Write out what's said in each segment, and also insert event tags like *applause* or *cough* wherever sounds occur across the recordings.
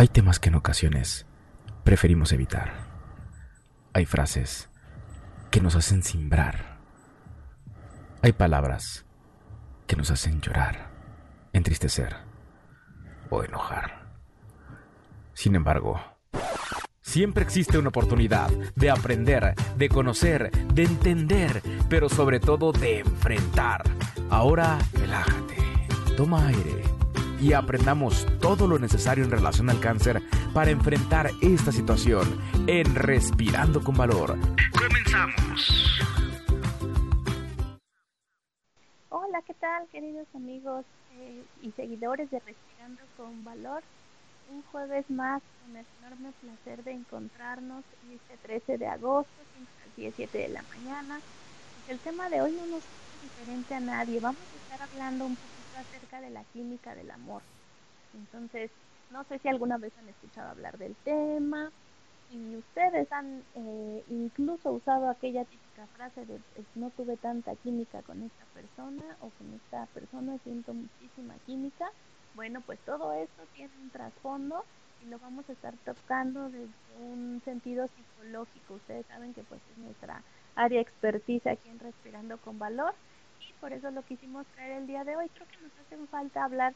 Hay temas que en ocasiones preferimos evitar. Hay frases que nos hacen simbrar. Hay palabras que nos hacen llorar, entristecer o enojar. Sin embargo, siempre existe una oportunidad de aprender, de conocer, de entender, pero sobre todo de enfrentar. Ahora, relájate, toma aire y aprendamos todo lo necesario en relación al cáncer para enfrentar esta situación en Respirando con Valor. Comenzamos. Hola, ¿qué tal queridos amigos eh, y seguidores de Respirando con Valor? Un jueves más con el enorme placer de encontrarnos este 13 de agosto, a las 7 de la mañana. El tema de hoy no nos es diferente a nadie. Vamos a estar hablando un poco acerca de la química del amor. Entonces, no sé si alguna vez han escuchado hablar del tema, y ustedes han eh, incluso usado aquella típica frase de no tuve tanta química con esta persona o con esta persona siento muchísima química. Bueno, pues todo esto tiene un trasfondo y lo vamos a estar tocando desde un sentido psicológico. Ustedes saben que pues es nuestra área expertise aquí en Respirando con Valor por eso lo quisimos traer el día de hoy. Creo que nos hace falta hablar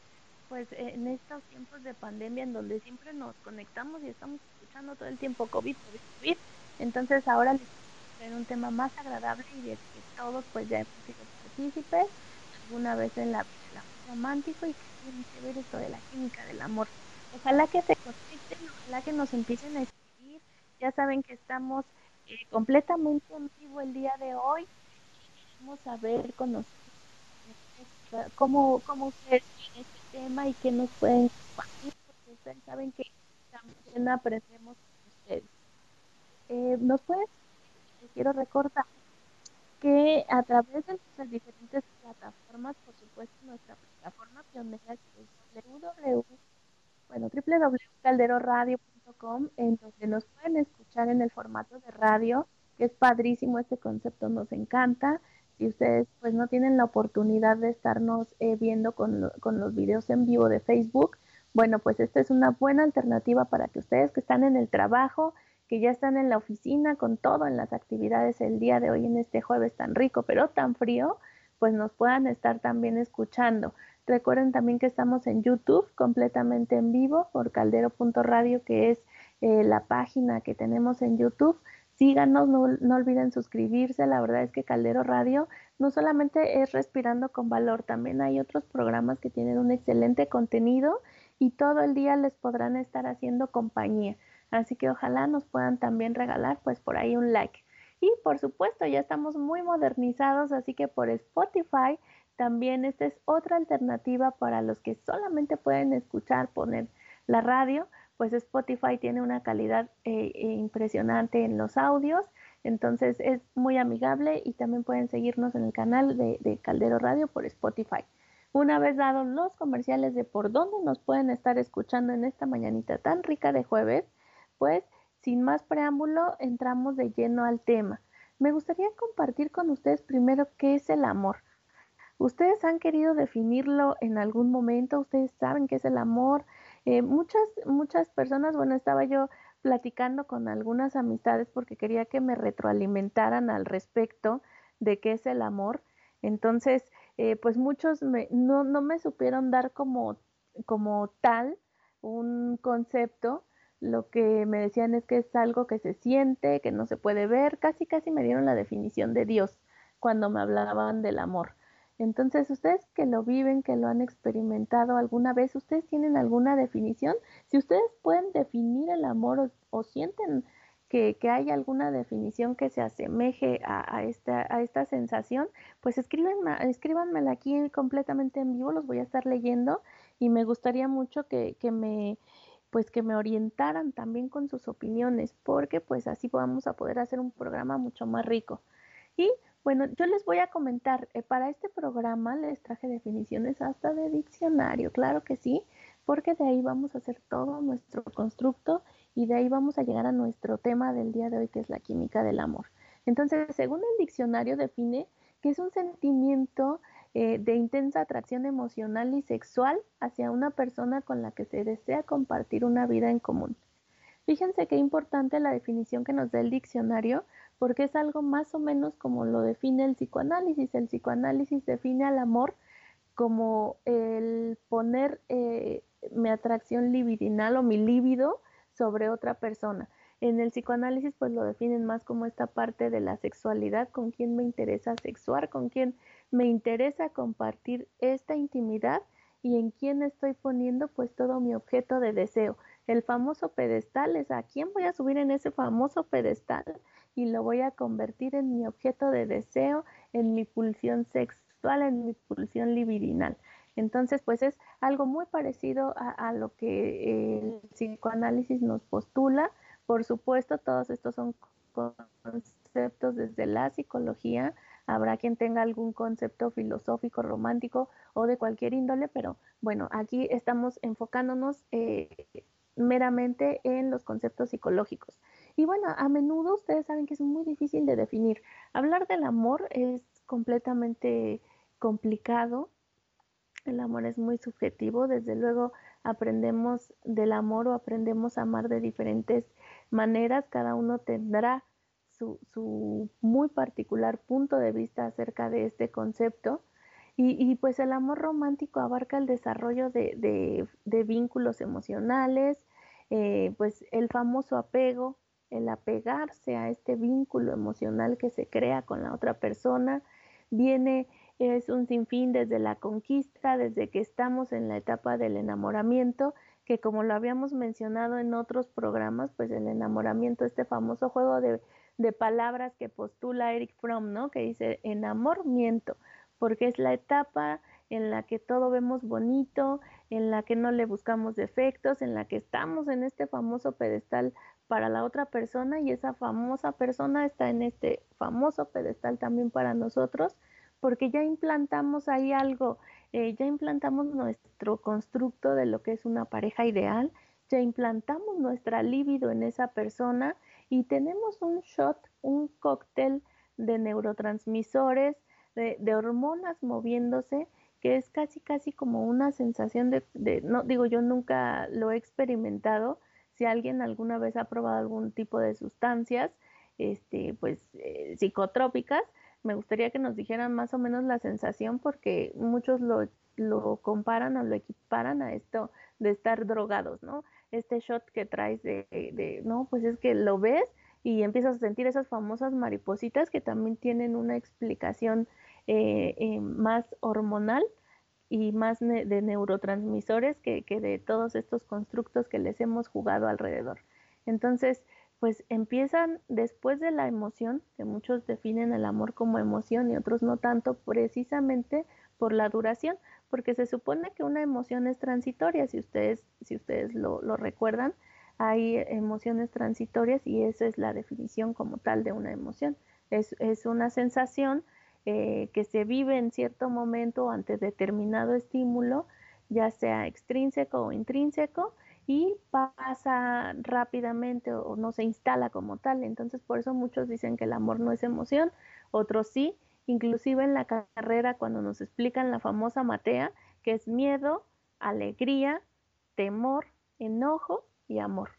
pues en estos tiempos de pandemia en donde siempre nos conectamos y estamos escuchando todo el tiempo COVID, COVID, COVID. Entonces ahora les traer un tema más agradable y de que todos pues ya hemos sido partícipes alguna vez en la romántico y que tiene que ver esto de la química del amor. Ojalá que se conecten, ojalá que nos empiecen a escribir. Ya saben que estamos eh, completamente en vivo el día de hoy A ver, conocer cómo, cómo ustedes ven este tema y qué nos pueden compartir, porque ustedes saben que también aprendemos con ustedes. Eh, nos pueden, quiero recordar que a través de nuestras diferentes plataformas, por supuesto nuestra plataforma pionera es www, bueno, www.calderoradio.com, en donde nos pueden escuchar en el formato de radio, que es padrísimo este concepto, nos encanta si ustedes pues no tienen la oportunidad de estarnos eh, viendo con, con, los videos en vivo de Facebook, bueno, pues esta es una buena alternativa para que ustedes que están en el trabajo, que ya están en la oficina con todo en las actividades el día de hoy en este jueves tan rico pero tan frío, pues nos puedan estar también escuchando. Recuerden también que estamos en YouTube completamente en vivo por caldero.radio, que es eh, la página que tenemos en YouTube síganos, no, olviden suscribirse. La verdad es que Caldero Radio no solamente es respirando con valor, también hay otros programas que tienen un excelente contenido y todo el día les podrán estar haciendo compañía. Así que ojalá nos puedan también regalar pues por ahí un like. Y por supuesto ya estamos muy modernizados, así que por Spotify también esta es otra alternativa para los que solamente pueden escuchar, poner la radio pues Spotify tiene una calidad eh, eh, impresionante en los audios, entonces es muy amigable y también pueden seguirnos en el canal de, de Caldero Radio por Spotify. Una vez dados los comerciales de por dónde nos pueden estar escuchando en esta mañanita tan rica de jueves, pues sin más preámbulo entramos de lleno al tema. Me gustaría compartir con ustedes primero qué es el amor. ¿Ustedes han querido definirlo en algún momento? ¿Ustedes saben qué es el amor? Eh, muchas, muchas personas, bueno, estaba yo platicando con algunas amistades porque quería que me retroalimentaran al respecto de qué es el amor. Entonces, eh, pues muchos no, no me supieron dar como, como tal un concepto. Lo que me decían es que es algo que se siente, que no se puede ver. Casi, casi me dieron la definición de Dios cuando me hablaban del amor. Entonces, ustedes que lo viven, que lo han experimentado alguna vez, ¿ustedes tienen alguna definición? Si ustedes pueden definir el amor o, sienten que, hay alguna definición que se asemeje a, esta, a esta sensación, pues escríbanme, escríbanmela aquí completamente en vivo, los voy a estar leyendo y me gustaría mucho que, que me pues que me orientaran también con sus opiniones, porque pues así vamos a poder hacer un programa mucho más rico. Y bueno, yo les voy a comentar, eh, para este programa les traje definiciones hasta de diccionario, claro que sí, porque de ahí vamos a hacer todo nuestro constructo y de ahí vamos a llegar a nuestro tema del día de hoy, que es la química del amor. Entonces, según el diccionario define que es un sentimiento eh, de intensa atracción emocional y sexual hacia una persona con la que se desea compartir una vida en común. Fíjense qué importante la definición que nos da el diccionario, porque es algo más o menos como lo define el psicoanálisis. El psicoanálisis define al amor como el poner eh, mi atracción libidinal o mi líbido sobre otra persona. En el psicoanálisis pues lo definen más como esta parte de la sexualidad, con quien me interesa sexuar, con quien me interesa compartir esta intimidad y en quién estoy poniendo pues todo mi objeto de deseo. El famoso pedestal es a quién voy a subir en ese famoso pedestal y lo voy a convertir en mi objeto de deseo, en mi pulsión sexual, en mi pulsión libidinal. Entonces, pues es algo muy parecido a, lo que el psicoanálisis nos postula. Por supuesto, todos estos son conceptos desde la psicología. Habrá quien tenga algún concepto filosófico, romántico o de cualquier índole, pero bueno, aquí estamos enfocándonos eh, meramente en los conceptos psicológicos. Y bueno, a menudo ustedes saben que es muy difícil de definir. Hablar del amor es completamente complicado. El amor es muy subjetivo. Desde luego aprendemos del amor o aprendemos a amar de diferentes maneras. Cada uno tendrá su, muy particular punto de vista acerca de este concepto. Y, pues el amor romántico abarca el desarrollo de, vínculos emocionales, eh, pues el famoso apego, el apegarse a este vínculo emocional que se crea con la otra persona, viene, es un sinfín desde la conquista, desde que estamos en la etapa del enamoramiento, que como lo habíamos mencionado en otros programas, pues el enamoramiento, este famoso juego de, de palabras que postula Eric Fromm, ¿no? Que dice enamoramiento porque es la etapa en la que todo vemos bonito, en la que no le buscamos defectos, en la que estamos en este famoso pedestal para la otra persona y esa famosa persona está en este famoso pedestal también para nosotros, porque ya implantamos ahí algo, eh, ya implantamos nuestro constructo de lo que es una pareja ideal, ya implantamos nuestra libido en esa persona y tenemos un shot, un cóctel de neurotransmisores, de, hormonas moviéndose, que es casi, casi como una sensación de, no digo, yo nunca lo he experimentado, si alguien alguna vez ha probado algún tipo de sustancias, este, pues eh, psicotrópicas, me gustaría que nos dijeran más o menos la sensación porque muchos lo, lo comparan o lo equiparan a esto de estar drogados, ¿no? Este shot que traes de, de, no, pues es que lo ves y empiezas a sentir esas famosas maripositas que también tienen una explicación eh, eh, más hormonal y más de neurotransmisores que, que, de todos estos constructos que les hemos jugado alrededor. Entonces, pues empiezan después de la emoción, que muchos definen el amor como emoción y otros no tanto, precisamente por la duración, porque se supone que una emoción es transitoria, si ustedes, si ustedes lo, lo recuerdan, hay emociones transitorias y esa es la definición como tal de una emoción. Es, es una sensación eh, que se vive en cierto momento ante determinado estímulo, ya sea extrínseco o intrínseco, y pasa rápidamente o no se instala como tal. Entonces, por eso muchos dicen que el amor no es emoción, otros sí, inclusive en la carrera cuando nos explican la famosa matea, que es miedo, alegría, temor, enojo y amor.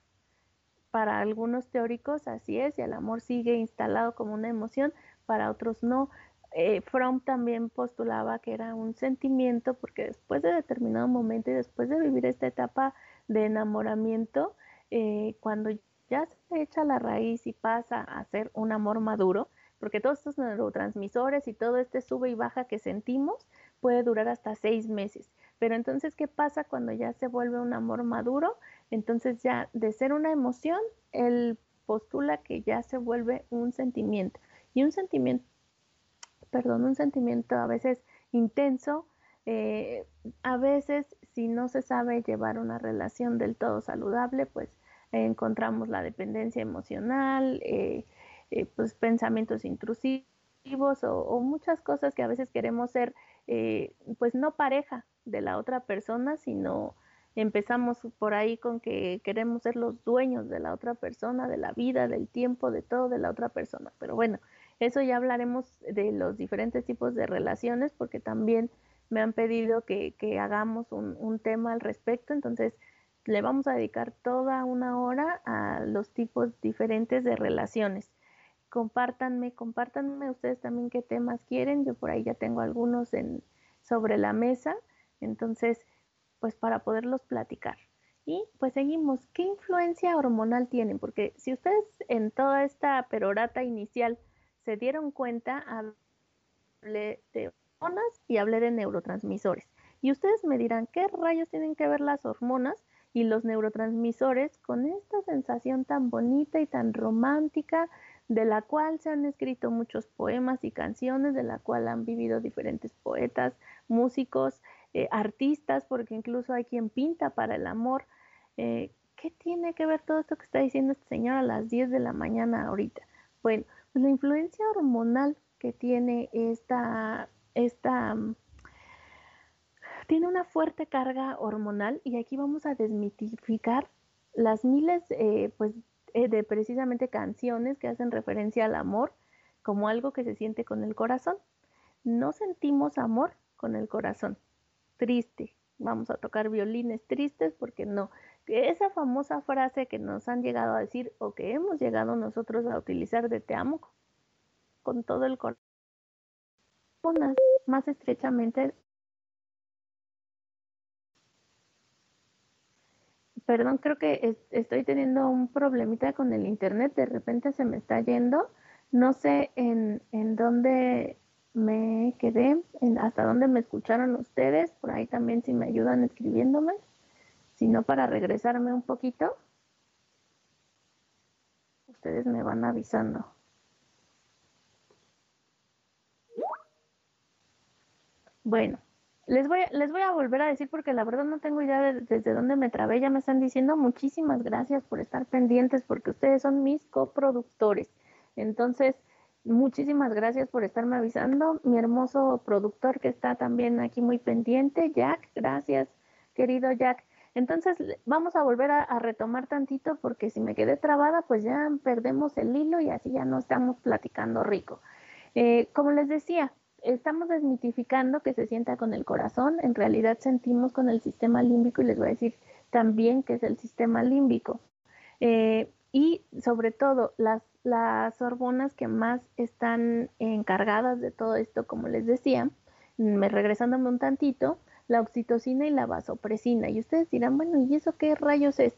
Para algunos teóricos así es, y el amor sigue instalado como una emoción, para otros no eh, Fromm también postulaba que era un sentimiento porque después de determinado momento y después de vivir esta etapa de enamoramiento, eh, cuando ya se echa la raíz y pasa a ser un amor maduro, porque todos estos neurotransmisores y todo este sube y baja que sentimos puede durar hasta seis meses. Pero entonces, ¿qué pasa cuando ya se vuelve un amor maduro? Entonces ya de ser una emoción, él postula que ya se vuelve un sentimiento. Y un sentimiento perdón, un sentimiento a veces intenso, eh, a veces si no se sabe llevar una relación del todo saludable, pues encontramos la dependencia emocional, eh, eh, pues pensamientos intrusivos o, muchas cosas que a veces queremos ser, pues no pareja de la otra persona, sino empezamos por ahí con que queremos ser los dueños de la otra persona, de la vida, del tiempo, de todo de la otra persona. Pero bueno, Eso ya hablaremos de los diferentes tipos de relaciones porque también me han pedido que, hagamos un, tema al respecto. Entonces, le vamos a dedicar toda una hora a los tipos diferentes de relaciones. Compártanme, compártanme ustedes también qué temas quieren. Yo por ahí ya tengo algunos en, sobre la mesa. Entonces, pues para poderlos platicar. Y pues seguimos, ¿qué influencia hormonal tienen? Porque si ustedes en toda esta perorata inicial se dieron cuenta, hablé de hormonas y hablé de neurotransmisores. Y ustedes me dirán, ¿qué rayos tienen que ver las hormonas y los neurotransmisores con esta sensación tan bonita y tan romántica de la cual se han escrito muchos poemas y canciones, de la cual han vivido diferentes poetas, músicos, eh, artistas, porque incluso hay quien pinta para el amor. Eh, ¿Qué tiene que ver todo esto que está diciendo este señor a las 10 de la mañana ahorita? Bueno, pues la influencia hormonal que tiene esta, esta, mm, tiene una fuerte carga hormonal y aquí vamos a desmitificar las miles eh, pues, de precisamente canciones que hacen referencia al amor como algo que se siente con el corazón. No sentimos amor con el corazón, triste. Vamos a tocar violines tristes porque no, esa famosa frase que nos han llegado a decir o que hemos llegado nosotros a utilizar de te amo con todo el corazón, más estrechamente. Perdón, creo que estoy teniendo un problemita con el internet, de repente se me está yendo. No sé en, en dónde me quedé, en hasta dónde me escucharon ustedes, por ahí también si me ayudan escribiéndome sino para regresarme un poquito. Ustedes me van avisando. Bueno, les voy, les voy a volver a decir porque la verdad no tengo idea de, desde dónde me trabé. Ya me están diciendo muchísimas gracias por estar pendientes porque ustedes son mis coproductores. Entonces, muchísimas gracias por estarme avisando. Mi hermoso productor que está también aquí muy pendiente, Jack, gracias, querido Jack. Entonces vamos a volver a, retomar tantito porque si me quedé trabada, pues ya perdemos el hilo y así ya no estamos platicando rico. Eh, como les decía, estamos desmitificando que se sienta con el corazón, en realidad sentimos con el sistema límbico y les voy a decir también que es el sistema límbico. Eh, y sobre todo las, las hormonas que más están encargadas de todo esto, como les decía, me regresándome un tantito, la oxitocina y la vasopresina. Y ustedes dirán, bueno, ¿y eso qué rayos es?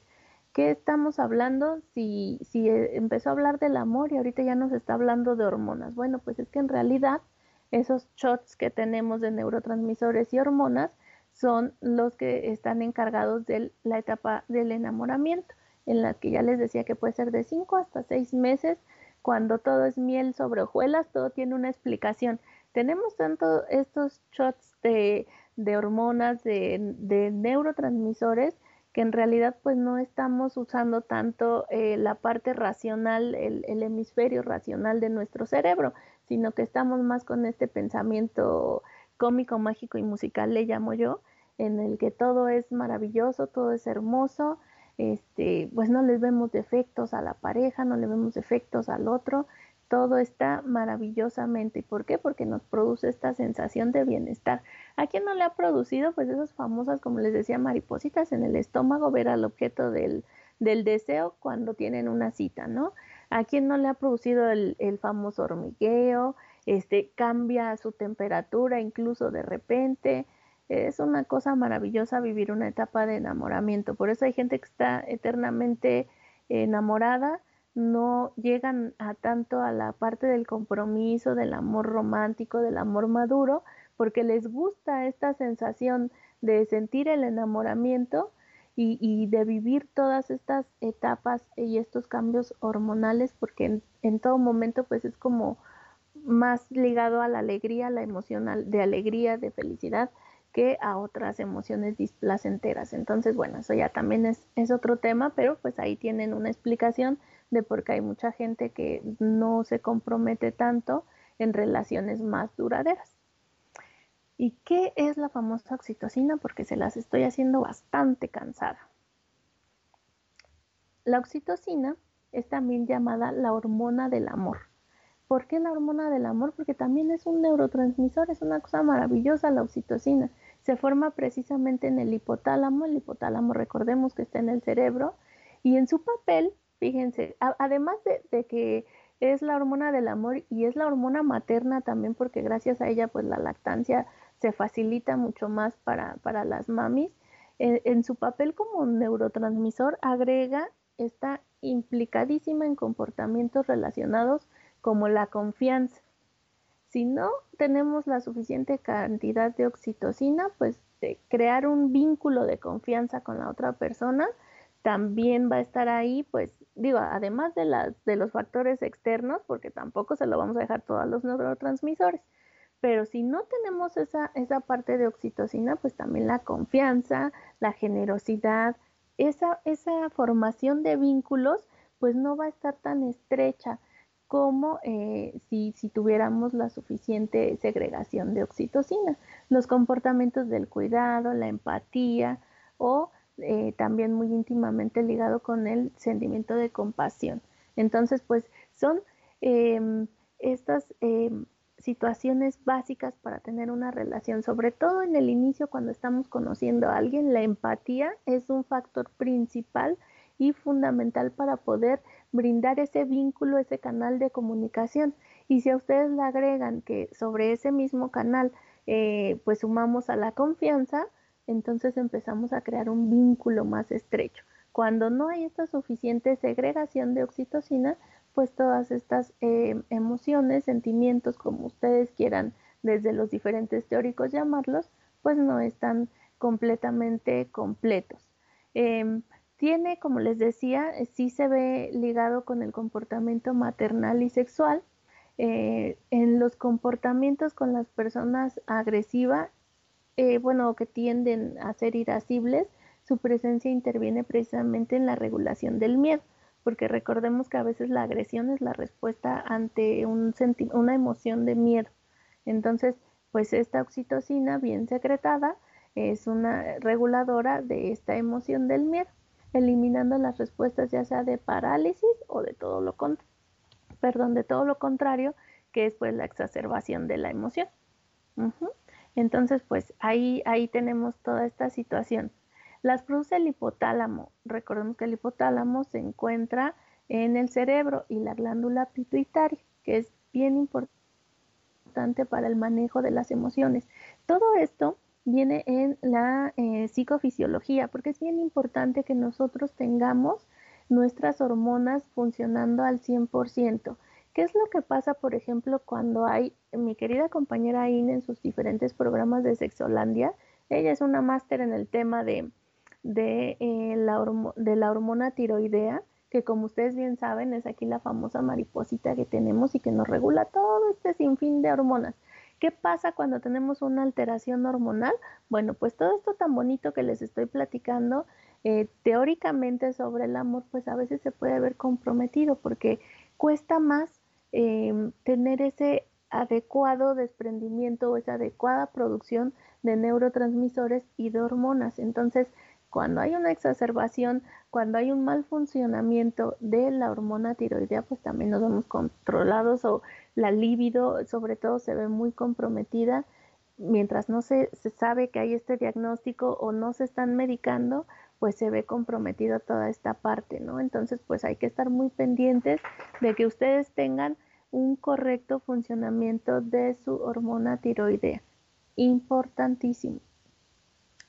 ¿Qué estamos hablando si, si eh, empezó a hablar del amor y ahorita ya nos está hablando de hormonas? Bueno, pues es que en realidad esos shots que tenemos de neurotransmisores y hormonas son los que están encargados de la etapa del enamoramiento, en la que ya les decía que puede ser de 5 hasta 6 meses, cuando todo es miel sobre hojuelas, todo tiene una explicación. Tenemos tanto estos shots de de hormonas, de, de neurotransmisores, que en realidad pues no estamos usando tanto eh, la parte racional, el, el, hemisferio racional de nuestro cerebro, sino que estamos más con este pensamiento cómico, mágico y musical, le llamo yo, en el que todo es maravilloso, todo es hermoso, este, pues no les vemos defectos a la pareja, no le vemos defectos al otro, todo está maravillosamente. ¿Y por qué? Porque nos produce esta sensación de bienestar. ¿A quién no le ha producido? Pues esas famosas, como les decía, maripositas en el estómago, ver al objeto del, deseo cuando tienen una cita, ¿no? ¿A quién no le ha producido el, el famoso hormigueo? Este, cambia su temperatura incluso de repente. Es una cosa maravillosa vivir una etapa de enamoramiento. Por eso hay gente que está eternamente enamorada no llegan a tanto a la parte del compromiso, del amor romántico, del amor maduro, porque les gusta esta sensación de sentir el enamoramiento y, de vivir todas estas etapas y estos cambios hormonales, porque en, todo momento pues es como más ligado a la alegría, la emocional, de alegría, de felicidad, que a otras emociones displacenteras. Entonces, bueno, eso ya también es, es otro tema, pero pues ahí tienen una explicación de por qué hay mucha gente que no se compromete tanto en relaciones más duraderas. ¿Y qué es la famosa oxitocina? Porque se las estoy haciendo bastante cansada. La oxitocina es también llamada la hormona del amor. ¿Por qué la hormona del amor? Porque también es un neurotransmisor, es una cosa maravillosa la oxitocina. Se forma precisamente en el hipotálamo, el hipotálamo recordemos que está en el cerebro, y en su papel, fíjense, además de, que es la hormona del amor y es la hormona materna también porque gracias a ella pues la lactancia se facilita mucho más para, para las mamis, en su papel como neurotransmisor agrega, está implicadísima en comportamientos relacionados como la confianza. Si no tenemos la suficiente cantidad de oxitocina, pues crear un vínculo de confianza con la otra persona también va a estar ahí, pues digo, además de, de los factores externos, porque tampoco se lo vamos a dejar todos los neurotransmisores, pero si no tenemos esa, esa parte de oxitocina, pues también la confianza, la generosidad, esa, esa formación de vínculos, pues no va a estar tan estrecha como eh, si, si, tuviéramos la suficiente segregación de oxitocina. Los comportamientos del cuidado, la empatía o eh, también muy íntimamente ligado con el sentimiento de compasión. Entonces, pues son em, estas em, situaciones básicas para tener una relación, sobre todo en el inicio cuando estamos conociendo a alguien, la empatía es un factor principal y fundamental para poder brindar ese vínculo, ese canal de comunicación. Y si a ustedes le agregan que sobre ese mismo canal eh, pues sumamos a la confianza, entonces empezamos a crear un vínculo más estrecho. Cuando no hay esta suficiente segregación de oxitocina, pues todas estas eh, emociones, sentimientos, como ustedes quieran, desde los diferentes teóricos llamarlos, pues no están completamente completos. Em, tiene, como les decía, sí se ve ligado con el comportamiento maternal y sexual. Eh, en los comportamientos con las personas agresivas eh, bueno, que tienden a ser irascibles, su presencia interviene precisamente en la regulación del miedo, porque recordemos que a veces la agresión es la respuesta ante un una emoción de miedo. Entonces, pues esta oxitocina bien secretada es una reguladora de esta emoción del miedo, eliminando las respuestas ya sea de parálisis o de todo lo perdón, de todo lo contrario, que es pues la exacerbación de la emoción. Entonces, pues ahí, ahí tenemos toda esta situación. Las produce el hipotálamo. Recordemos que el hipotálamo se encuentra en el cerebro y la glándula pituitaria, que es bien importante para el manejo de las emociones. Todo esto viene en la eh, psicofisiología, porque es bien importante que nosotros tengamos nuestras hormonas funcionando al 100%. ¿Qué es lo que pasa, por ejemplo, cuando hay, mi querida compañera Ine en sus diferentes programas de Sexolandia, ella es una máster en el tema de, de, eh, de la hormona tiroidea, que como ustedes bien saben es aquí la famosa mariposita que tenemos y que nos regula todo este sinfín de hormonas. ¿Qué pasa cuando tenemos una alteración hormonal? Bueno, pues todo esto tan bonito que les estoy platicando, eh, teóricamente sobre el amor, pues a veces se puede ver comprometido porque cuesta más Em, tener ese adecuado desprendimiento o esa adecuada producción de neurotransmisores y de hormonas. Entonces, cuando hay una exacerbación, cuando hay un mal funcionamiento de la hormona tiroidea, pues también nos vemos controlados o la libido sobre todo se ve muy comprometida. Mientras no se, se sabe que hay este diagnóstico o no se están medicando, pues se ve comprometido toda esta parte, ¿no? Entonces, pues hay que estar muy pendientes de que ustedes tengan un correcto funcionamiento de su hormona tiroidea. Importantísimo.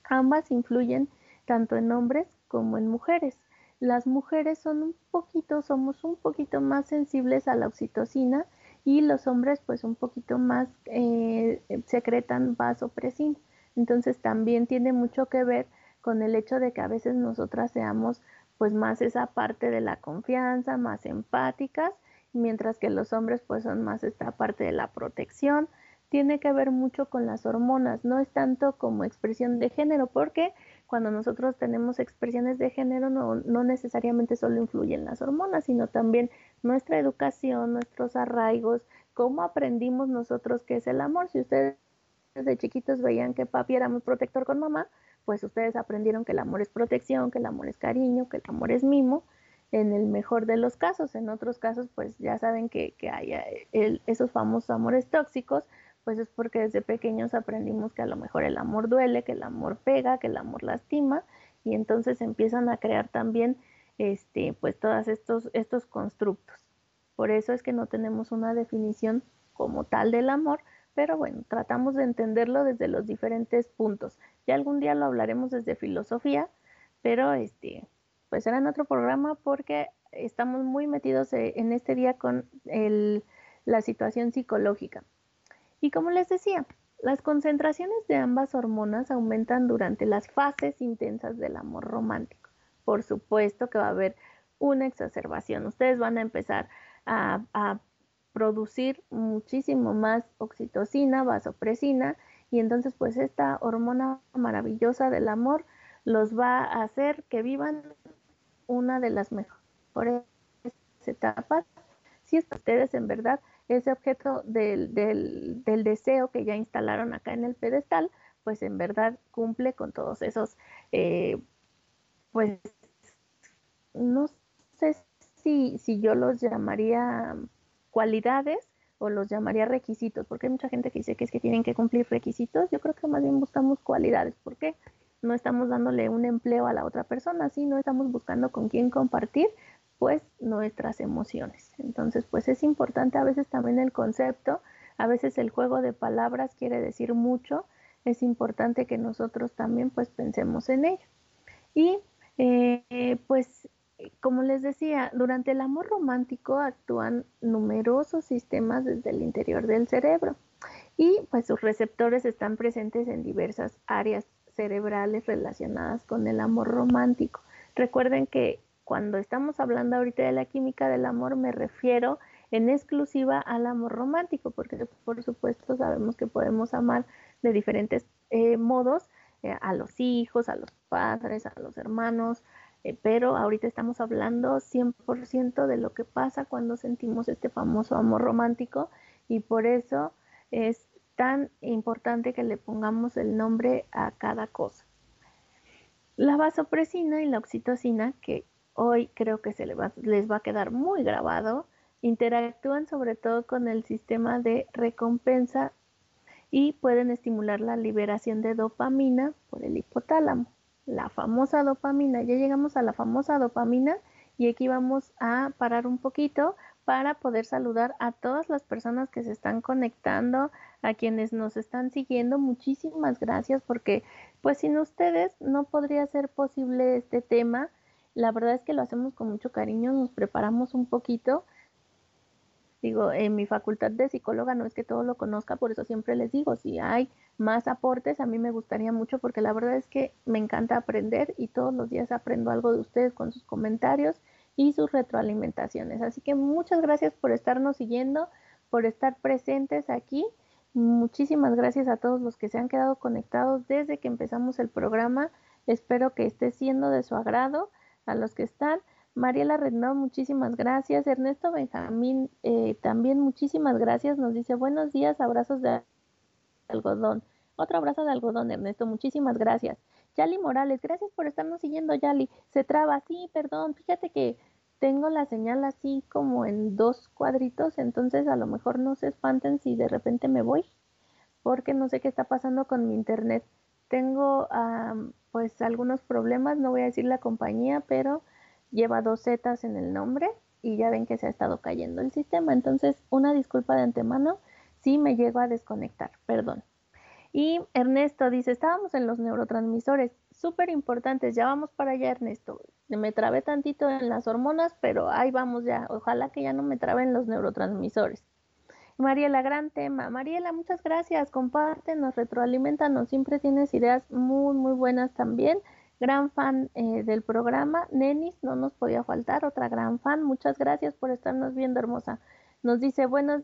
Ambas influyen tanto en hombres como en mujeres. Las mujeres son un poquito, somos un poquito más sensibles a la oxitocina y los hombres pues un poquito más eh, secretan vasopresina. Entonces también tiene mucho que ver con el hecho de que a veces nosotras seamos pues más esa parte de la confianza, más empáticas, mientras que los hombres pues son más esta parte de la protección. Tiene que ver mucho con las hormonas, no es tanto como expresión de género, porque cuando nosotros tenemos expresiones de género no, necesariamente solo influyen las hormonas, sino también nuestra educación, nuestros arraigos, cómo aprendimos nosotros qué es el amor. Si ustedes de chiquitos veían que papi era muy protector con mamá, pues ustedes aprendieron que el amor es protección, que el amor es cariño, que el amor es mimo. en el mejor de los casos. En otros casos, pues ya saben que, que hay eh, esos famosos amores tóxicos, pues es porque desde pequeños aprendimos que a lo mejor el amor duele, que el amor pega, que el amor lastima, y entonces empiezan a crear también este, pues todos estos, estos constructos. Por eso es que no tenemos una definición como tal del amor, pero bueno, tratamos de entenderlo desde los diferentes puntos. Ya algún día lo hablaremos desde filosofía, pero este, pues será en otro programa porque estamos muy metidos eh, en este día con la situación psicológica. Y como les decía, las concentraciones de ambas hormonas aumentan durante las fases intensas del amor romántico. Por supuesto que va a haber una exacerbación. Ustedes van a empezar a, producir muchísimo más oxitocina, vasopresina, y entonces pues esta hormona maravillosa del amor los va a hacer que vivan una de las mejores etapas. Si es ustedes en verdad ese objeto del, del, deseo que ya instalaron acá en el pedestal, pues en verdad cumple con todos esos, eh, pues no sé si, si yo los llamaría cualidades o los llamaría requisitos, porque hay mucha gente que dice que es que tienen que cumplir requisitos, yo creo que más bien buscamos cualidades, porque no estamos dándole un empleo a la otra persona, sino estamos buscando con quién compartir pues nuestras emociones. Entonces, pues es importante a veces también el concepto, a veces el juego de palabras quiere decir mucho, es importante que nosotros también pues pensemos en ello. Y eh, pues como les decía, durante el amor romántico actúan numerosos sistemas desde el interior del cerebro y pues sus receptores están presentes en diversas áreas cerebrales relacionadas con el amor romántico. Recuerden que cuando estamos hablando ahorita de la química del amor me refiero en exclusiva al amor romántico, porque por supuesto sabemos que podemos amar de diferentes eh, modos eh, a los hijos, a los padres, a los hermanos, eh, pero ahorita estamos hablando 100% de lo que pasa cuando sentimos este famoso amor romántico y por eso es tan importante que le pongamos el nombre a cada cosa. La vasopresina y la oxitocina, que hoy creo que se les va, les va a quedar muy grabado, interactúan sobre todo con el sistema de recompensa y pueden estimular la liberación de dopamina por el hipotálamo la famosa dopamina. Ya llegamos a la famosa dopamina y aquí vamos a parar un poquito para poder saludar a todas las personas que se están conectando, a quienes nos están siguiendo. Muchísimas gracias porque pues sin ustedes no podría ser posible este tema. La verdad es que lo hacemos con mucho cariño, nos preparamos un poquito Digo, en mi facultad de psicóloga no es que todo lo conozca, por eso siempre les digo, si hay más aportes, a mí me gustaría mucho porque la verdad es que me encanta aprender y todos los días aprendo algo de ustedes con sus comentarios y sus retroalimentaciones. Así que muchas gracias por estarnos siguiendo, por estar presentes aquí. Muchísimas gracias a todos los que se han quedado conectados desde que empezamos el programa. Espero que esté siendo de su agrado. A los que están, Mariela Rendón, muchísimas gracias. Ernesto Benjamín, eh, también muchísimas gracias. Nos dice buenos días, abrazos de algodón. Otro abrazo de algodón, Ernesto, muchísimas gracias. Yali Morales, gracias por estarnos siguiendo, Yali. Se traba, sí, perdón, fíjate que tengo la señal así como en dos cuadritos, entonces a lo mejor no se espanten si de repente me voy, porque no sé qué está pasando con mi internet. Tengo pues algunos problemas, no voy a decir la compañía, pero lleva dos zetas en el nombre y ya ven que se ha estado cayendo el sistema. Entonces, una disculpa de antemano si me llego a desconectar, perdón. Y Ernesto dice, estábamos en los neurotransmisores, súper importantes, ya vamos para allá Ernesto. Me trabé tantito en las hormonas, pero ahí vamos ya, ojalá que ya no me traben los neurotransmisores. Mariela, gran tema. Mariela, muchas gracias, compártenos, retroalimentanos, siempre tienes ideas muy, muy buenas también gran fan eh, del programa. Nenis, no nos podía faltar, otra gran fan. Muchas gracias por estarnos viendo, hermosa. Nos dice, buenos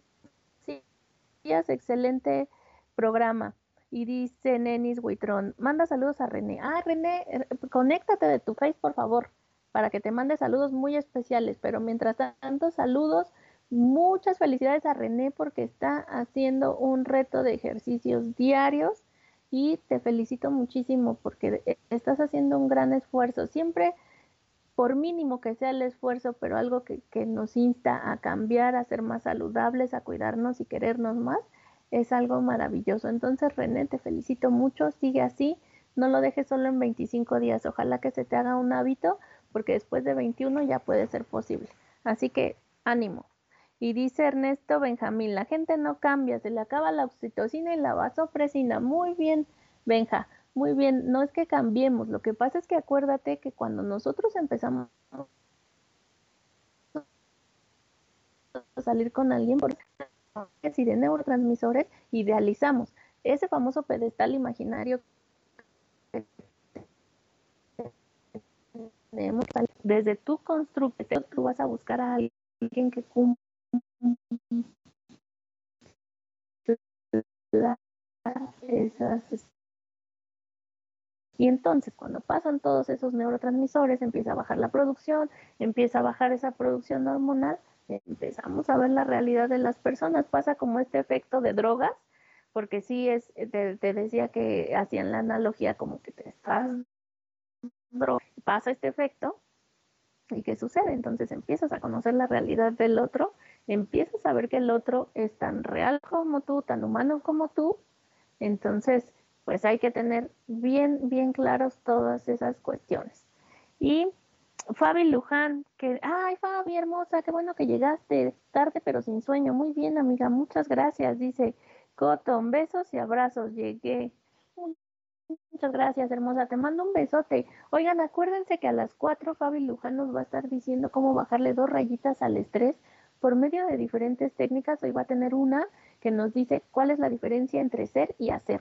días, excelente programa. Y dice Nenis Huitrón, manda saludos a René. Ah, René, eh, conéctate de tu face, por favor, para que te mande saludos muy especiales. Pero mientras tanto, saludos. Muchas felicidades a René porque está haciendo un reto de ejercicios diarios y te felicito muchísimo porque estás haciendo un gran esfuerzo. Siempre por mínimo que sea el esfuerzo, pero algo que, que, nos insta a cambiar, a ser más saludables, a cuidarnos y querernos más, es algo maravilloso. Entonces, René, te felicito mucho, sigue así, no lo dejes solo en 25 días, ojalá que se te haga un hábito, porque después de 21 ya puede ser posible. Así que, ánimo. Y dice Ernesto Benjamín, la gente no cambia, se le acaba la oxitocina y la vasopresina. Muy bien, Benja. Muy bien, no es que cambiemos, lo que pasa es que acuérdate que cuando nosotros empezamos a salir con alguien, por si de neurotransmisores, idealizamos ese famoso pedestal imaginario que tenemos desde tu construcción, tú vas a buscar a alguien que cumpla y entonces cuando pasan todos esos neurotransmisores, empieza a bajar la producción, empieza a bajar esa producción hormonal, empezamos a ver la realidad de las personas. Pasa como este efecto de drogas, porque sí es, te, decía que hacían la analogía como que te estás pasa este efecto y qué sucede entonces empiezas a conocer la realidad del otro empiezas a ver que el otro es tan real como tú tan humano como tú entonces pues hay que tener bien, bien claros todas esas cuestiones. Y Fabi Luján, que, ay Fabi, hermosa, qué bueno que llegaste tarde pero sin sueño. Muy bien, amiga, muchas gracias. Dice Cotton, besos y abrazos, llegué. Muchas gracias, hermosa. Te mando un besote. Oigan, acuérdense que a las 4 Fabi Luján nos va a estar diciendo cómo bajarle dos rayitas al estrés por medio de diferentes técnicas. Hoy va a tener una que nos dice cuál es la diferencia entre ser y hacer.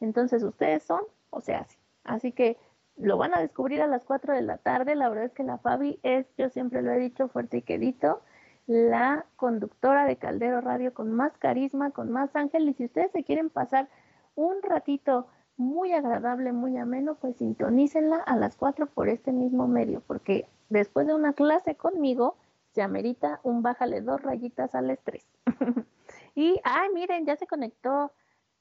Entonces ustedes son o se hace. Así que lo van a descubrir a las 4 de la tarde. La verdad es que la Fabi es, yo siempre lo he dicho fuerte y quedito, la conductora de Caldero Radio con más carisma, con más ángel. Y si ustedes se quieren pasar un ratito muy agradable, muy ameno, pues sintonícenla a las 4 por este mismo medio, porque después de una clase conmigo se amerita un bájale dos rayitas al estrés. *laughs* y, ay, miren, ya se conectó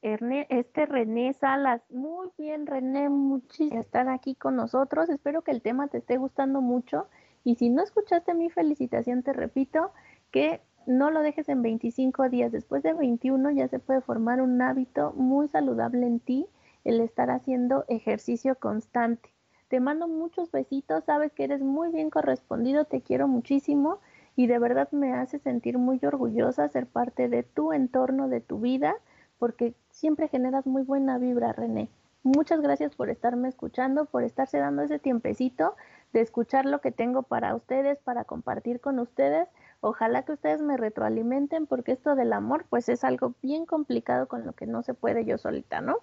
este René Salas. Muy bien, René, muchísimas estar aquí con nosotros. Espero que el tema te esté gustando mucho. Y si no escuchaste mi felicitación, te repito que no lo dejes en 25 días. Después de 21 ya se puede formar un hábito muy saludable en ti, el estar haciendo ejercicio constante. Te mando muchos besitos, sabes que eres muy bien correspondido, te quiero muchísimo y de verdad me hace sentir muy orgullosa ser parte de tu entorno, de tu vida, porque Siempre generas muy buena vibra, René. Muchas gracias por estarme escuchando, por estarse dando ese tiempecito de escuchar lo que tengo para ustedes, para compartir con ustedes. Ojalá que ustedes me retroalimenten porque esto del amor pues es algo bien complicado con lo que no se puede yo solita, ¿no?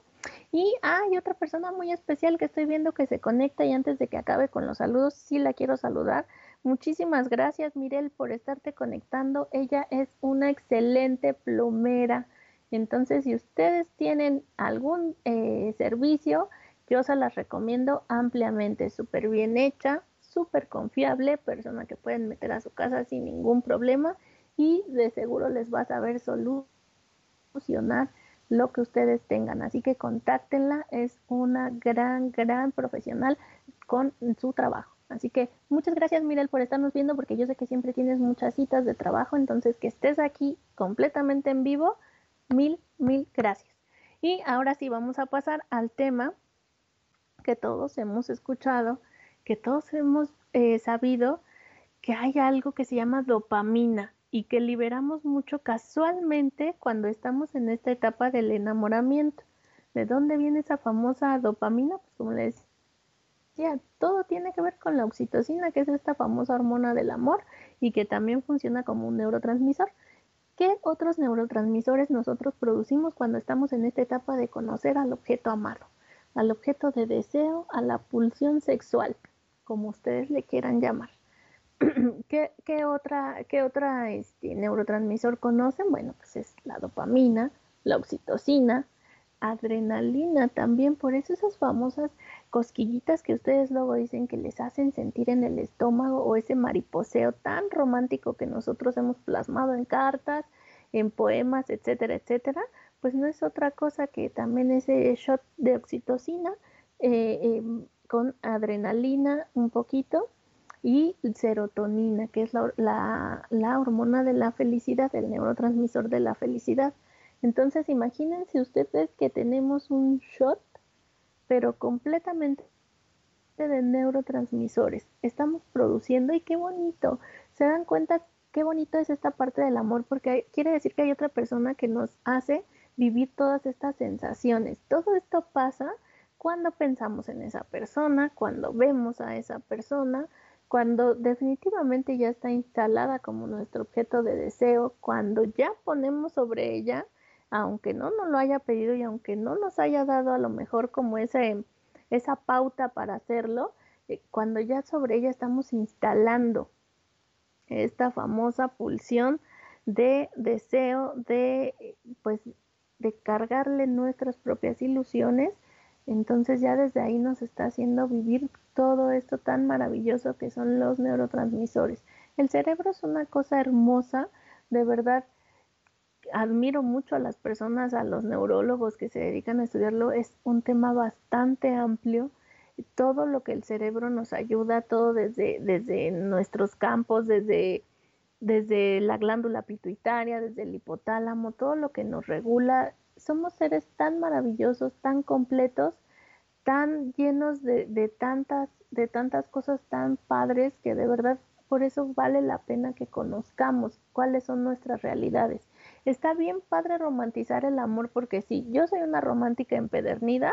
Y hay otra persona muy especial que estoy viendo que se conecta y antes de que acabe con los saludos, sí la quiero saludar. Muchísimas gracias, Mirel, por estarte conectando. Ella es una excelente plomera. Entonces, si ustedes tienen algún eh, servicio, yo se las recomiendo ampliamente, súper bien hecha, súper confiable, persona que pueden meter a su casa sin ningún problema y de seguro les va a saber solucionar lo que ustedes tengan. Así que contáctenla, es una gran, gran profesional con su trabajo. Así que muchas gracias, Mirel, por estarnos viendo, porque yo sé que siempre tienes muchas citas de trabajo, entonces que estés aquí completamente en vivo Mil, mil gracias. Y ahora sí vamos a pasar al tema que todos hemos escuchado, que todos hemos eh, sabido que hay algo que se llama dopamina y que liberamos mucho casualmente cuando estamos en esta etapa del enamoramiento. ¿De dónde viene esa famosa dopamina? Pues como les decía, todo tiene que ver con la oxitocina, que es esta famosa hormona del amor y que también funciona como un neurotransmisor. ¿Qué otros neurotransmisores nosotros producimos cuando estamos en esta etapa de conocer al objeto amado, al objeto de deseo, a la pulsión sexual, como ustedes le quieran llamar? *clears throat* ¿Qué, otra, qué otra este, neurotransmisor conocen? Bueno, pues es la dopamina, la oxitocina, adrenalina también, por eso esas famosas cosquillitas que ustedes luego dicen que les hacen sentir en el estómago o ese mariposeo tan romántico que nosotros hemos plasmado en cartas, en poemas, etcétera, etcétera, pues no es otra cosa que también ese shot de oxitocina eh, em, con adrenalina un poquito y serotonina, que es la, la, hormona de la felicidad, el neurotransmisor de la felicidad. Entonces, imagínense ustedes que tenemos un shot, pero completamente de neurotransmisores. Estamos produciendo y qué bonito. ¿Se dan cuenta qué bonito es esta parte del amor? Porque quiere decir que hay otra persona que nos hace vivir todas estas sensaciones. Todo esto pasa cuando pensamos en esa persona, cuando vemos a esa persona, cuando definitivamente ya está instalada como nuestro objeto de deseo, cuando ya ponemos sobre ella, aunque no nos lo haya pedido y aunque no nos haya dado a lo mejor como esa pauta para hacerlo, eh, cuando ya sobre ella estamos instalando esta famosa pulsión de deseo de pues de cargarle nuestras propias ilusiones entonces ya desde ahí nos está haciendo vivir todo esto tan maravilloso que son los neurotransmisores. El cerebro es una cosa hermosa, de verdad admiro mucho a las personas, a los neurólogos que se dedican a estudiarlo, es un tema bastante amplio. Todo lo que el cerebro nos ayuda, todo desde, desde nuestros campos, desde, desde la glándula pituitaria, desde el hipotálamo, todo lo que nos regula, somos seres tan maravillosos, tan completos, tan llenos de, de, tantas, de tantas cosas tan padres que de verdad por eso vale la pena que conozcamos cuáles son nuestras realidades. Está bien padre romantizar el amor porque sí, yo soy una romántica empedernida,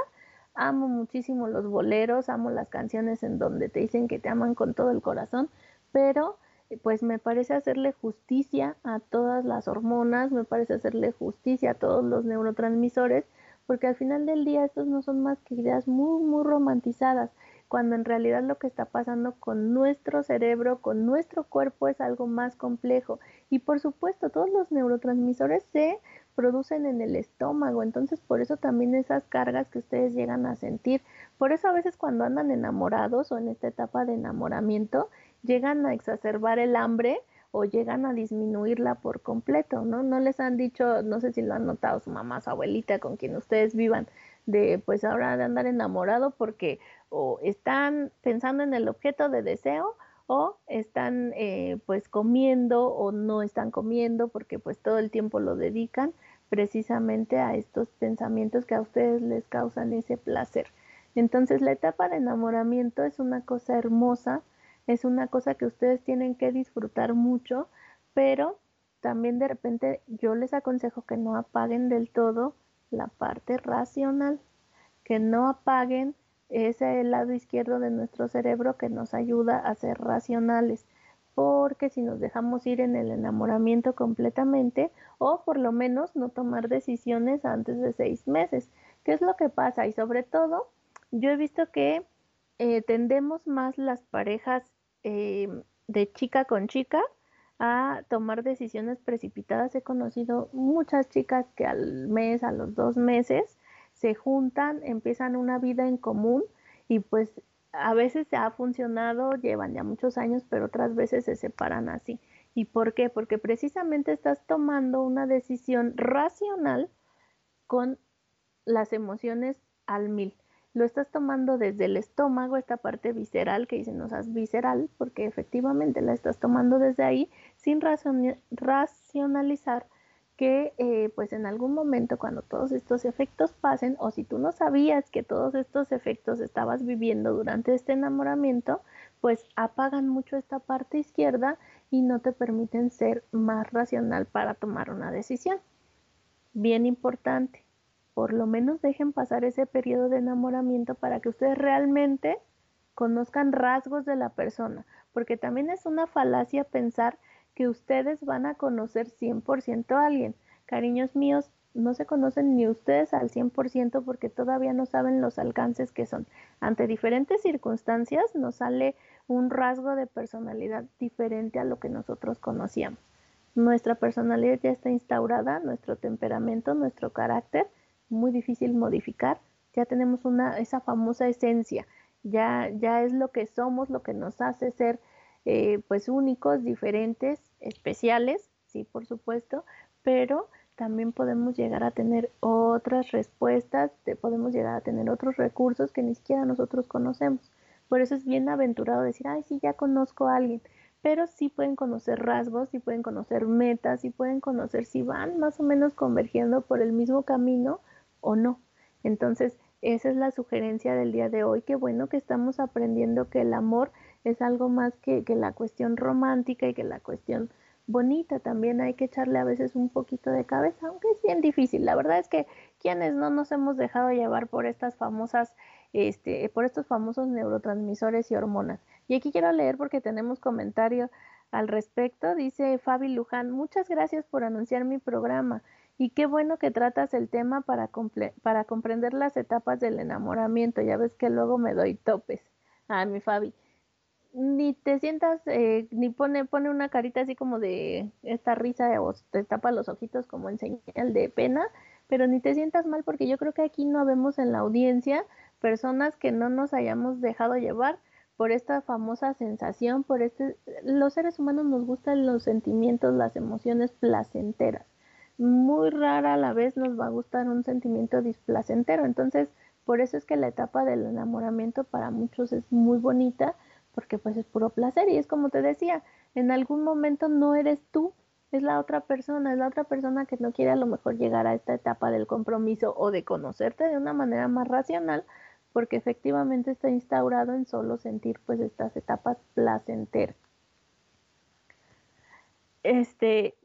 amo muchísimo los boleros, amo las canciones en donde te dicen que te aman con todo el corazón, pero pues me parece hacerle justicia a todas las hormonas, me parece hacerle justicia a todos los neurotransmisores, porque al final del día estos no son más que ideas muy, muy romantizadas, cuando en realidad lo que está pasando con nuestro cerebro, con nuestro cuerpo es algo más complejo. Y por supuesto, todos los neurotransmisores se producen en el estómago, entonces por eso también esas cargas que ustedes llegan a sentir, por eso a veces cuando andan enamorados o en esta etapa de enamoramiento, llegan a exacerbar el hambre o llegan a disminuirla por completo, ¿no? No les han dicho, no sé si lo han notado su mamá, su abuelita, con quien ustedes vivan, de pues ahora de andar enamorado porque o están pensando en el objeto de deseo o están eh, pues comiendo o no están comiendo porque pues todo el tiempo lo dedican precisamente a estos pensamientos que a ustedes les causan ese placer. Entonces la etapa de enamoramiento es una cosa hermosa es una cosa que ustedes tienen que disfrutar mucho, pero también de repente yo les aconsejo que no apaguen del todo la parte racional, que no apaguen ese lado izquierdo de nuestro cerebro que nos ayuda a ser racionales, porque si nos dejamos ir en el enamoramiento completamente, o por lo menos no tomar decisiones antes de seis meses, ¿qué es lo que pasa? Y sobre todo, yo he visto que eh, tendemos más las parejas eh, de chica con chica a tomar decisiones precipitadas. He conocido muchas chicas que al mes, a los dos meses, se juntan, empiezan una vida en común y pues a veces se ha funcionado, llevan ya muchos años, pero otras veces se separan así. ¿Y por qué? Porque precisamente estás tomando una decisión racional con las emociones al mil lo estás tomando desde el estómago, esta parte visceral que dicen, no seas visceral, porque efectivamente la estás tomando desde ahí sin racionalizar que eh, pues en algún momento cuando todos estos efectos pasen o si tú no sabías que todos estos efectos estabas viviendo durante este enamoramiento, pues apagan mucho esta parte izquierda y no te permiten ser más racional para tomar una decisión. Bien importante por lo menos dejen pasar ese periodo de enamoramiento para que ustedes realmente conozcan rasgos de la persona, porque también es una falacia pensar que ustedes van a conocer 100% a alguien. Cariños míos, no se conocen ni ustedes al 100% porque todavía no saben los alcances que son. Ante diferentes circunstancias nos sale un rasgo de personalidad diferente a lo que nosotros conocíamos. Nuestra personalidad ya está instaurada, nuestro temperamento, nuestro carácter, muy difícil modificar, ya tenemos una, esa famosa esencia, ya, ya es lo que somos, lo que nos hace ser eh, pues únicos, diferentes, especiales, sí, por supuesto, pero también podemos llegar a tener otras respuestas, podemos llegar a tener otros recursos que ni siquiera nosotros conocemos. Por eso es bien aventurado decir, ay, sí, ya conozco a alguien pero sí pueden conocer rasgos, sí pueden conocer metas, sí pueden conocer si van más o menos convergiendo por el mismo camino o no. Entonces, esa es la sugerencia del día de hoy. Qué bueno que estamos aprendiendo que el amor es algo más que, que la cuestión romántica y que la cuestión bonita. También hay que echarle a veces un poquito de cabeza, aunque es bien difícil. La verdad es que quienes no nos hemos dejado llevar por estas famosas, este, por estos famosos neurotransmisores y hormonas. Y aquí quiero leer porque tenemos comentario al respecto. Dice Fabi Luján, muchas gracias por anunciar mi programa y qué bueno que tratas el tema para, para comprender las etapas del enamoramiento. Ya ves que luego me doy topes. Ah, mi Fabi. Ni te sientas, eh, ni pone, pone una carita así como de esta risa o te tapa los ojitos como en señal de pena, pero ni te sientas mal porque yo creo que aquí no vemos en la audiencia personas que no nos hayamos dejado llevar por esta famosa sensación, por este, los seres humanos nos gustan los sentimientos, las emociones placenteras. Muy rara a la vez nos va a gustar un sentimiento displacentero. Entonces, por eso es que la etapa del enamoramiento para muchos es muy bonita, porque pues es puro placer y es como te decía, en algún momento no eres tú, es la otra persona, es la otra persona que no quiere a lo mejor llegar a esta etapa del compromiso o de conocerte de una manera más racional, porque efectivamente está instaurado en solo sentir pues estas etapas placenteras. Este,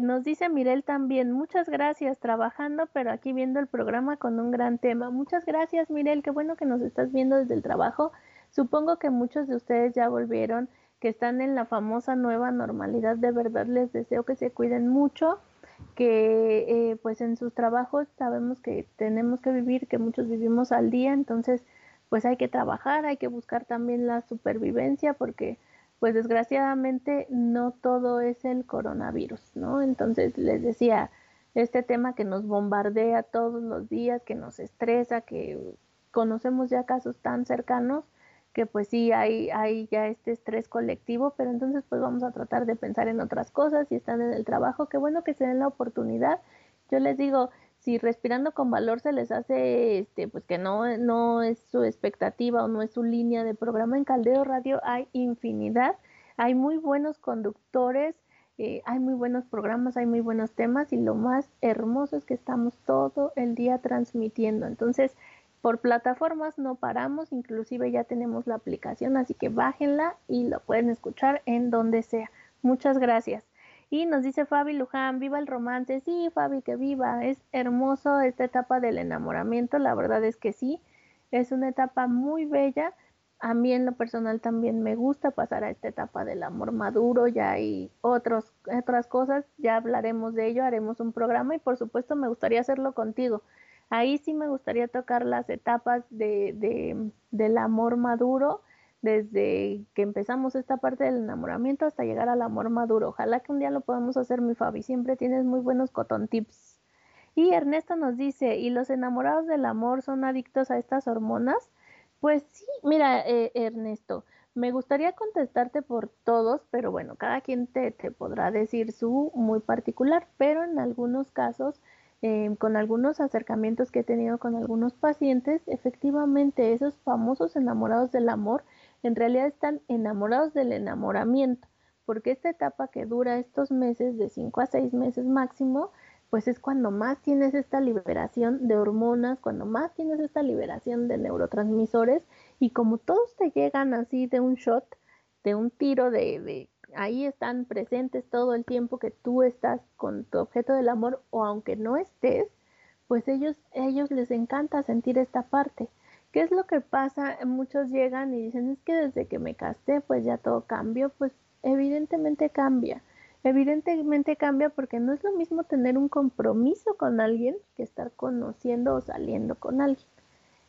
nos dice Mirel también, muchas gracias, trabajando, pero aquí viendo el programa con un gran tema. Muchas gracias, Mirel, qué bueno que nos estás viendo desde el trabajo. Supongo que muchos de ustedes ya volvieron, que están en la famosa nueva normalidad. De verdad les deseo que se cuiden mucho que eh, pues en sus trabajos sabemos que tenemos que vivir, que muchos vivimos al día, entonces pues hay que trabajar, hay que buscar también la supervivencia porque pues desgraciadamente no todo es el coronavirus, ¿no? Entonces les decía, este tema que nos bombardea todos los días, que nos estresa, que conocemos ya casos tan cercanos, que pues sí hay, hay ya este estrés colectivo, pero entonces pues vamos a tratar de pensar en otras cosas, si están en el trabajo, qué bueno que se den la oportunidad. Yo les digo, si respirando con valor se les hace este pues que no, no es su expectativa o no es su línea de programa en Caldeo Radio hay infinidad, hay muy buenos conductores, eh, hay muy buenos programas, hay muy buenos temas y lo más hermoso es que estamos todo el día transmitiendo. Entonces, por plataformas no paramos, inclusive ya tenemos la aplicación, así que bájenla y lo pueden escuchar en donde sea. Muchas gracias. Y nos dice Fabi Luján, viva el romance. Sí, Fabi, que viva. Es hermoso esta etapa del enamoramiento, la verdad es que sí. Es una etapa muy bella. A mí en lo personal también me gusta pasar a esta etapa del amor maduro, ya hay otros, otras cosas, ya hablaremos de ello, haremos un programa y por supuesto me gustaría hacerlo contigo. Ahí sí me gustaría tocar las etapas de, de, del amor maduro, desde que empezamos esta parte del enamoramiento hasta llegar al amor maduro. Ojalá que un día lo podamos hacer, mi Fabi. Siempre tienes muy buenos cotton tips. Y Ernesto nos dice, ¿y los enamorados del amor son adictos a estas hormonas? Pues sí, mira, eh, Ernesto, me gustaría contestarte por todos, pero bueno, cada quien te, te podrá decir su muy particular, pero en algunos casos Em, con algunos acercamientos que he tenido con algunos pacientes, efectivamente esos famosos enamorados del amor en realidad están enamorados del enamoramiento, porque esta etapa que dura estos meses, de 5 a 6 meses máximo, pues es cuando más tienes esta liberación de hormonas, cuando más tienes esta liberación de neurotransmisores y como todos te llegan así de un shot, de un tiro de, de ahí están presentes todo el tiempo que tú estás con tu objeto del amor o aunque no estés, pues ellos, ellos les encanta sentir esta parte. ¿Qué es lo que pasa? Muchos llegan y dicen, es que desde que me casé, pues ya todo cambió. Pues evidentemente cambia. Evidentemente cambia porque no es lo mismo tener un compromiso con alguien que estar conociendo o saliendo con alguien.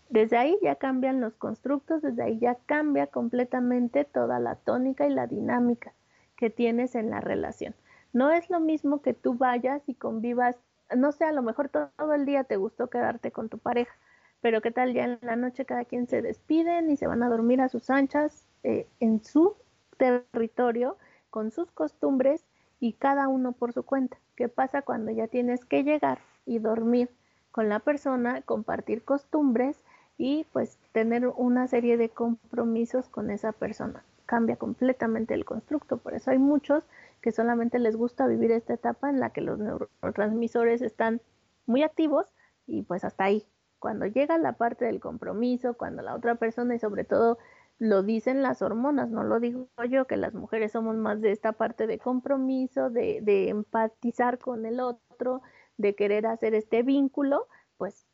Desde ahí ya cambian los constructos, desde ahí ya cambia completamente toda la tónica y la dinámica que tienes en la relación. No es lo mismo que tú vayas y convivas, no sé, a lo mejor todo, el día te gustó quedarte con tu pareja, pero qué tal ya en la noche cada quien se despiden y se van a dormir a sus anchas eh, en su territorio, con sus costumbres y cada uno por su cuenta. ¿Qué pasa cuando ya tienes que llegar y dormir con la persona, compartir costumbres y pues tener una serie de compromisos con esa persona. Cambia completamente el constructo, por eso hay muchos que solamente les gusta vivir esta etapa en la que los neurotransmisores están muy activos y pues hasta ahí. Cuando llega la parte del compromiso, cuando la otra persona y sobre todo lo dicen las hormonas, no lo digo yo, que las mujeres somos más de esta parte de compromiso, de, de empatizar con el otro, de querer hacer este vínculo, pues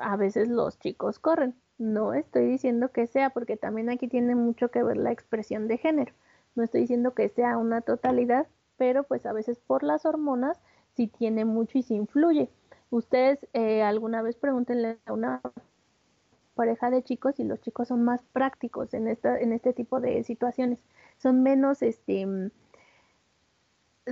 a veces los chicos corren. No estoy diciendo que sea, porque también aquí tiene mucho que ver la expresión de género. No estoy diciendo que sea una totalidad, pero pues a veces por las hormonas sí tiene mucho y sí influye. Ustedes eh, alguna vez pregúntenle a una pareja de chicos y los chicos son más prácticos en, esta, en este tipo de situaciones. Son menos, este,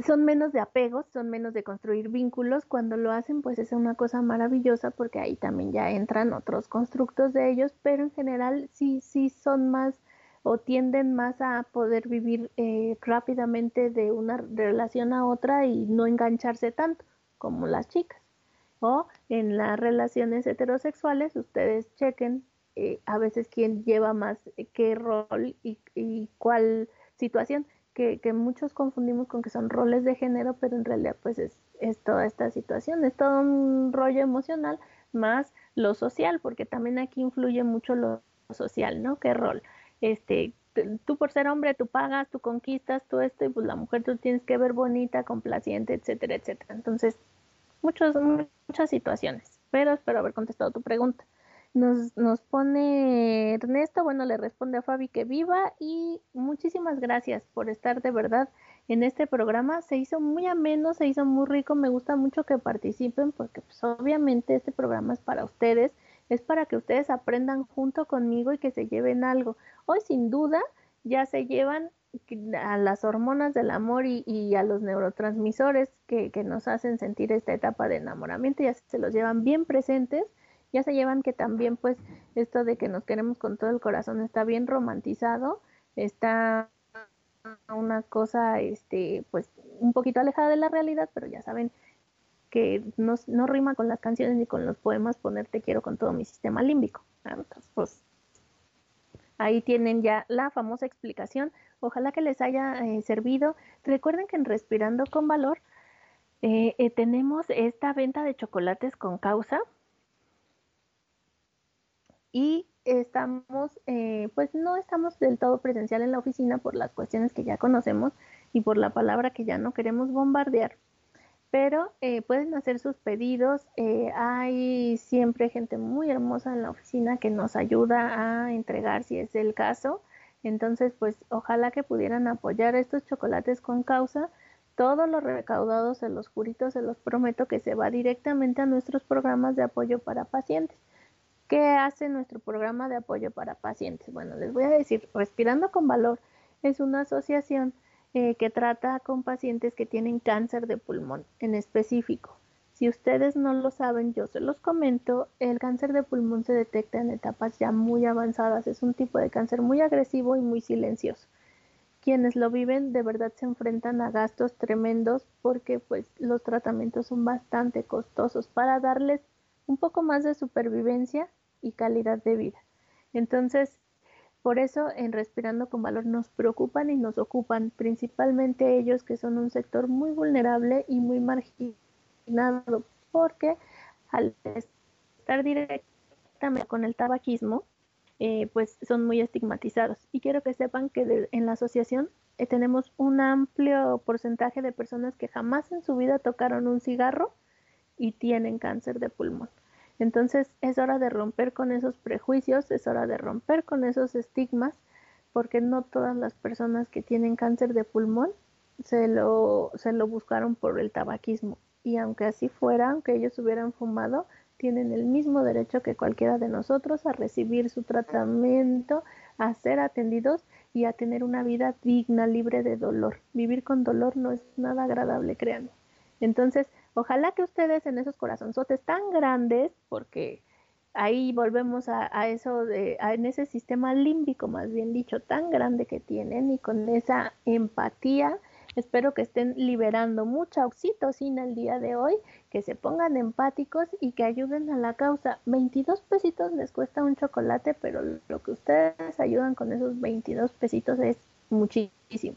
son menos de apegos, son menos de construir vínculos. Cuando lo hacen, pues es una cosa maravillosa porque ahí también ya entran otros constructos de ellos, pero en general sí, sí son más o tienden más a poder vivir eh, rápidamente de una relación a otra y no engancharse tanto como las chicas. O en las relaciones heterosexuales, ustedes chequen eh, a veces quién lleva más eh, qué rol y, cuál situación, que, muchos confundimos con que son roles de género, pero en realidad pues es, toda esta situación, es todo un rollo emocional más lo social, porque también aquí influye mucho lo social, ¿no? ¿Qué rol? Este, tú por ser hombre, tú pagas, tú conquistas, tú esto, y pues la mujer tú tienes que ver bonita, complaciente, etcétera, etcétera. Entonces, muchos, muchas situaciones, pero espero haber contestado tu pregunta. Nos, nos pone Ernesto, bueno, le responde a Fabi que viva y muchísimas gracias por estar de verdad en este programa. Se hizo muy ameno, se hizo muy rico, me gusta mucho que participen porque pues obviamente este programa es para ustedes, es para que ustedes aprendan junto conmigo y que se lleven algo. Hoy sin duda ya se llevan a las hormonas del amor y, a los neurotransmisores que, nos hacen sentir esta etapa de enamoramiento, ya se los llevan bien presentes, ya se llevan que también pues esto de que nos queremos con todo el corazón está bien romantizado, está una cosa este pues un poquito alejada de la realidad, pero ya saben que no, rima con las canciones ni con los poemas poner te quiero con todo mi sistema límbico. Entonces, pues ahí tienen ya la famosa explicación Ojalá que les haya eh, servido. Recuerden que en Respirando con Valor eh, eh, tenemos esta venta de chocolates con causa y estamos, pues no estamos del todo presencial en la oficina por las cuestiones que ya conocemos y por la palabra que ya no queremos bombardear. Pero pueden hacer sus pedidos. hay siempre gente muy hermosa en la oficina que nos ayuda a entregar si es el caso. Entonces, pues ojalá que pudieran apoyar estos chocolates con causa. Todo lo recaudado, se los jurito, se los prometo que se va directamente a nuestros programas de apoyo para pacientes. ¿Qué hace nuestro programa de apoyo para pacientes? Bueno, les voy a decir, Respirando con Valor es una asociación eh, que trata con pacientes que tienen cáncer de pulmón en específico. Si ustedes no lo saben, yo se los comento, el cáncer de pulmón se detecta en etapas ya muy avanzadas, es un tipo de cáncer muy agresivo y muy silencioso. Quienes lo viven de verdad se enfrentan a gastos tremendos porque pues los tratamientos son bastante costosos para darles un poco más de supervivencia y calidad de vida. Entonces, por eso en Respirando con Valor nos preocupan y nos ocupan principalmente ellos que son un sector muy vulnerable y muy marginal porque al estar directamente con el tabaquismo, eh, pues son muy estigmatizados. Y quiero que sepan que en la asociación eh, tenemos un amplio porcentaje de personas que jamás en su vida tocaron un cigarro y tienen cáncer de pulmón. Entonces es hora de romper con esos prejuicios, es hora de romper con esos estigmas, porque no todas las personas que tienen cáncer de pulmón se lo, se lo buscaron por el tabaquismo y aunque así fuera, aunque ellos hubieran fumado, tienen el mismo derecho que cualquiera de nosotros a recibir su tratamiento, a ser atendidos y a tener una vida digna, libre de dolor. Vivir con dolor no es nada agradable, créanme. Entonces, ojalá que ustedes en esos corazonzotes tan grandes, porque ahí volvemos a, eso de, a, en ese sistema límbico, más bien dicho, tan grande que tienen y con esa empatía, Espero que estén liberando mucha oxitocina el día de hoy, que se pongan empáticos y que ayuden a la causa. 22 pesitos les cuesta un chocolate, pero lo que ustedes ayudan con esos 22 pesitos es muchísimo.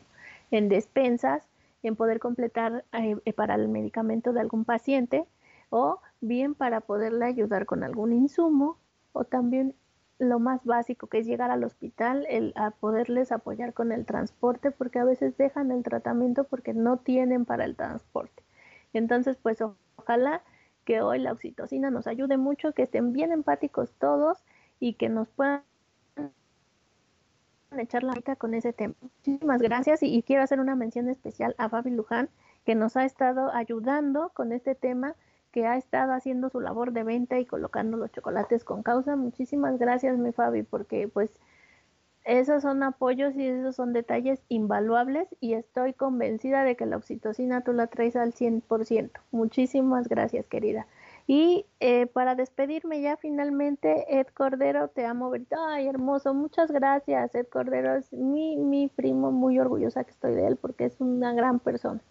En despensas, en poder completar eh, eh, para el medicamento de algún paciente o bien para poderle ayudar con algún insumo o también lo más básico que es llegar al hospital, el, a poderles apoyar con el transporte, porque a veces dejan el tratamiento porque no tienen para el transporte. Entonces, pues ojalá que hoy la oxitocina nos ayude mucho, que estén bien empáticos todos y que nos puedan echar la mitad con ese tema. Muchísimas gracias y, quiero hacer una mención especial a Fabi Luján, que nos ha estado ayudando con este tema que ha estado haciendo su labor de venta y colocando los chocolates con causa. Muchísimas gracias, mi Fabi, porque pues esos son apoyos y esos son detalles invaluables y estoy convencida de que la oxitocina tú la traes al 100%. Muchísimas gracias, querida. Y eh, para despedirme ya finalmente, Ed Cordero, te amo, Ay, hermoso, muchas gracias. Ed Cordero es mi, mi primo, muy orgullosa que estoy de él porque es una gran persona.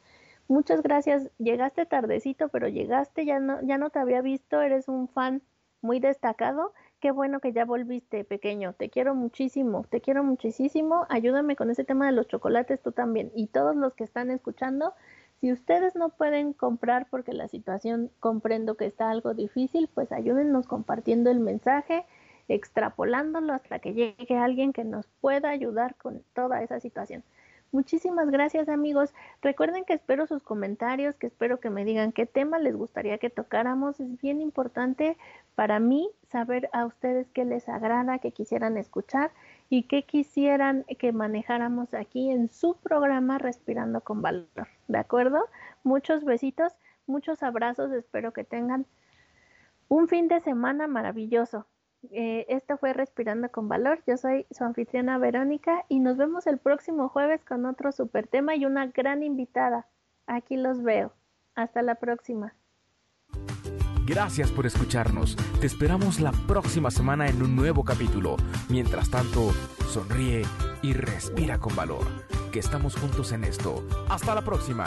Muchas gracias. Llegaste tardecito, pero llegaste, ya no, ya no te había visto, eres un fan muy destacado. Qué bueno que ya volviste, pequeño. Te quiero muchísimo, te quiero muchísimo. Ayúdame con ese tema de los chocolates tú también. Y todos los que están escuchando, si ustedes no pueden comprar porque la situación comprendo que está algo difícil, pues ayúdennos compartiendo el mensaje, extrapolándolo hasta que llegue alguien que nos pueda ayudar con toda esa situación. Muchísimas gracias amigos. Recuerden que espero sus comentarios, que espero que me digan qué tema les gustaría que tocáramos. Es bien importante para mí saber a ustedes qué les agrada, qué quisieran escuchar y qué quisieran que manejáramos aquí en su programa Respirando con Valor. ¿De acuerdo? Muchos besitos, muchos abrazos. Espero que tengan un fin de semana maravilloso. Eh, esto fue Respirando con Valor. Yo soy su anfitriona Verónica y nos vemos el próximo jueves con otro super tema y una gran invitada. Aquí los veo. Hasta la próxima. Gracias por escucharnos. Te esperamos la próxima semana en un nuevo capítulo. Mientras tanto, sonríe y respira con valor. Que estamos juntos en esto. Hasta la próxima.